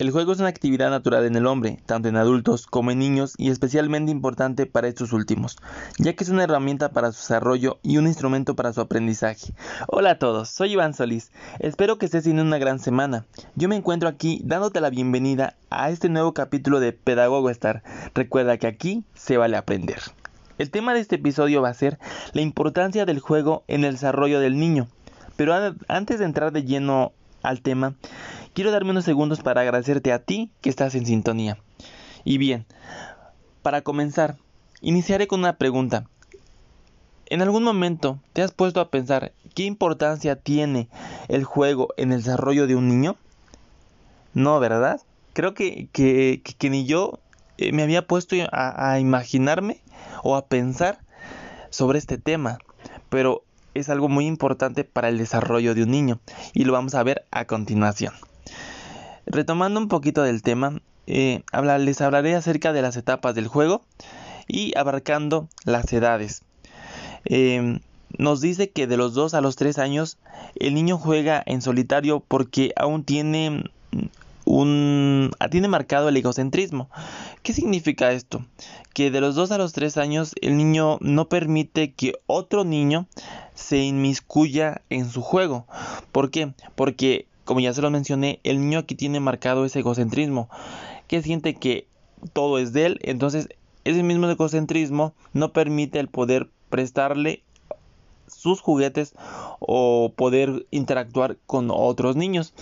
El juego es una actividad natural en el hombre, tanto en adultos como en niños y especialmente importante para estos últimos, ya que es una herramienta para su desarrollo y un instrumento para su aprendizaje. Hola a todos, soy Iván Solís, espero que estés teniendo una gran semana. Yo me encuentro aquí dándote la bienvenida a este nuevo capítulo de Pedagogo Star. Recuerda que aquí se vale aprender. El tema de este episodio va a ser la importancia del juego en el desarrollo del niño. Pero antes de entrar de lleno al tema, quiero darme unos segundos para agradecerte a ti que estás en sintonía. Y bien, para comenzar, iniciaré con una pregunta. ¿En algún momento te has puesto a pensar qué importancia tiene el juego en el desarrollo de un niño? No, ¿verdad? Creo que, que, ni yo eh, me había puesto a, a imaginarme o a pensar sobre este tema. Pero es algo muy importante para el desarrollo de un niño y lo vamos a ver a continuación. Retomando un poquito del tema, eh, les hablaré acerca de las etapas del juego y abarcando las edades. Em, nos dice que de los 2 a los 3 años el niño juega en solitario porque aún tiene un tiene marcado el egocentrismo. ¿Qué significa esto? Que de los 2 a los 3 años el niño no permite que otro niño se inmiscuya en su juego. ¿Por qué? Porque como ya se lo mencioné, el niño aquí tiene marcado ese egocentrismo, que siente que todo es de él, entonces ese mismo egocentrismo no permite el poder prestarle sus juguetes o poder interactuar con otros niños.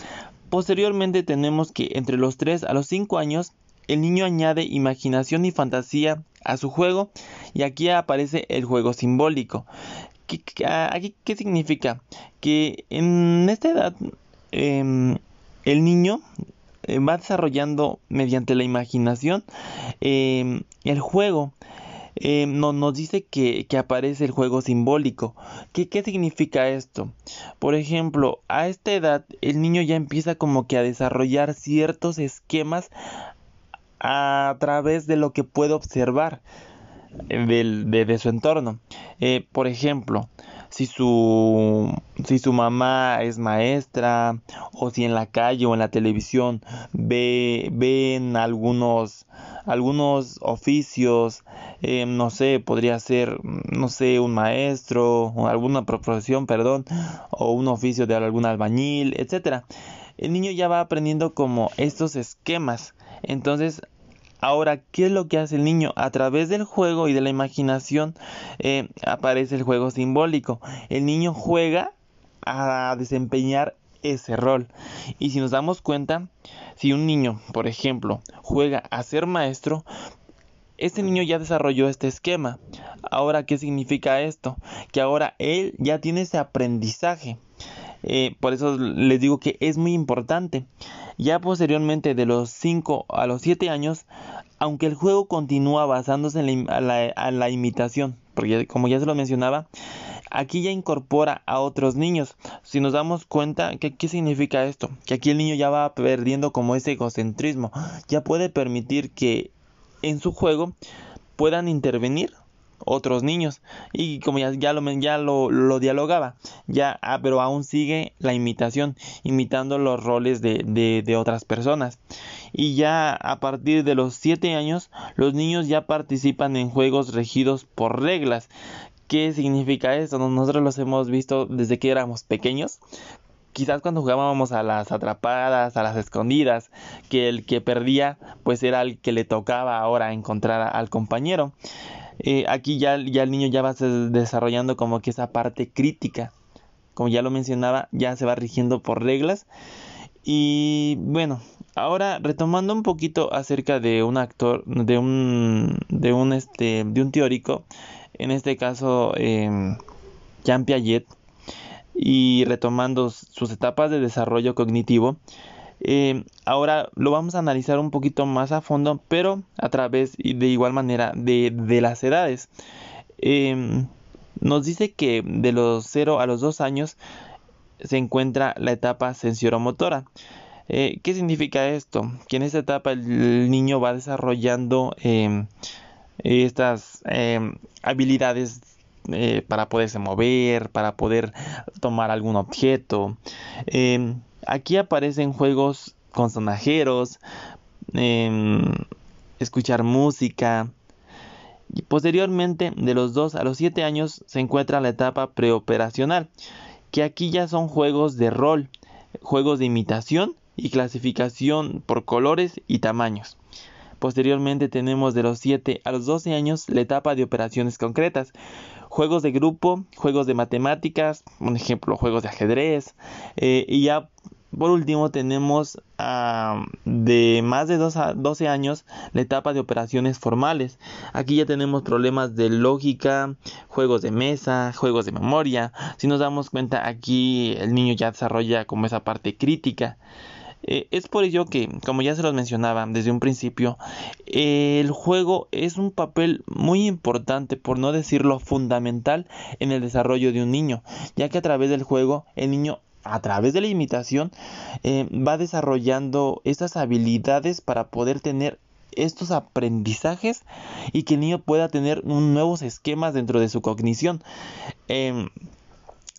Posteriormente tenemos que entre los 3 a los 5 años el niño añade imaginación y fantasía a su juego y aquí aparece el juego simbólico. ¿Qué, qué significa? Que en esta edad Em, el niño eh, va desarrollando mediante la imaginación em, el juego. Em, no, nos dice que, aparece el juego simbólico. ¿Qué, ¿Qué significa esto? Por ejemplo, a esta edad el niño ya empieza como que a desarrollar ciertos esquemas a través de lo que puede observar de, su entorno. Eh, por ejemplo, si su, si su mamá es maestra o si en la calle o en la televisión ve, ven algunos, algunos oficios, eh, no sé, podría ser, no sé, un maestro alguna profesión, perdón, o un oficio de algún albañil, etcétera. El niño ya va aprendiendo como estos esquemas. Entonces Ahora, ¿qué es lo que hace el niño? A través del juego y de la imaginación eh, aparece el juego simbólico. El niño juega a desempeñar ese rol. Y si nos damos cuenta, si un niño, por ejemplo, juega a ser maestro, este niño ya desarrolló este esquema. Ahora, ¿qué significa esto? Que ahora él ya tiene ese aprendizaje. Eh, por eso les digo que es muy importante. Ya posteriormente de los 5 a los 7 años, aunque el juego continúa basándose en la, imitación, porque como ya se lo mencionaba, aquí ya incorpora a otros niños. Si nos damos cuenta, ¿qué, ¿qué, significa esto? Que aquí el niño ya va perdiendo como ese egocentrismo, ya puede permitir que en su juego puedan intervenir otros niños y como ya, ya, lo, ya lo, lo, dialogaba ya ah, pero aún sigue la imitación imitando los roles de, de, de, otras personas y ya a partir de los 7 años los niños ya participan en juegos regidos por reglas ¿Qué significa esto? Nosotros los hemos visto desde que éramos pequeños quizás cuando jugábamos a las atrapadas, a las escondidas, que el que perdía pues era el que le tocaba ahora encontrar al compañero. Eh, aquí ya, ya el niño ya va desarrollando como que esa parte crítica. Como ya lo mencionaba, ya se va rigiendo por reglas. Y bueno, ahora retomando un poquito acerca de un actor, de un, de un, este, de un teórico, en este caso eh, Jean Piaget, y retomando sus etapas de desarrollo cognitivo, eh, ahora lo vamos a analizar un poquito más a fondo, pero a través y de igual manera de, las edades. Em, nos dice que de los 0 a los 2 años se encuentra la etapa sensoromotora. Eh, ¿Qué significa esto? Que en esta etapa el niño va desarrollando em, estas em, habilidades eh, para poderse mover, para poder tomar algún objeto. Aquí aparecen juegos con sonajeros, em, escuchar música. Y posteriormente, de los 2 a los 7 años, se encuentra la etapa preoperacional, que aquí ya son juegos de rol, juegos de imitación y clasificación por colores y tamaños. Posteriormente tenemos de los 7 a los 12 años la etapa de operaciones concretas, juegos de grupo, juegos de matemáticas, un ejemplo, juegos de ajedrez, eh, y ya por último tenemos de más de 12 años la etapa de operaciones formales. Aquí ya tenemos problemas de lógica, juegos de mesa, juegos de memoria. Si nos damos cuenta aquí el niño ya desarrolla como esa parte crítica. Eh, es por ello que, como ya se los mencionaba desde un principio, el juego es un papel muy importante, por no decirlo fundamental, en el desarrollo de un niño, ya que a través del juego el niño a través de la imitación eh, va desarrollando estas habilidades para poder tener estos aprendizajes y que el niño pueda tener nuevos esquemas dentro de su cognición. Em,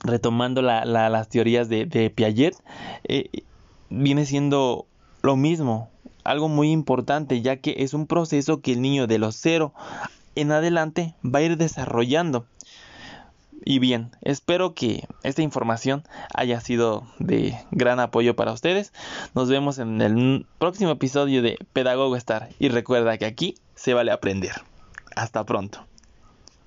retomando las teorías de, Piaget, eh, viene siendo lo mismo, algo muy importante, ya que es un proceso que el niño de los cero en adelante va a ir desarrollando. Y bien, espero que esta información haya sido de gran apoyo para ustedes. Nos vemos en el próximo episodio de Pedagogo Star. Y recuerda que aquí se vale aprender. Hasta pronto.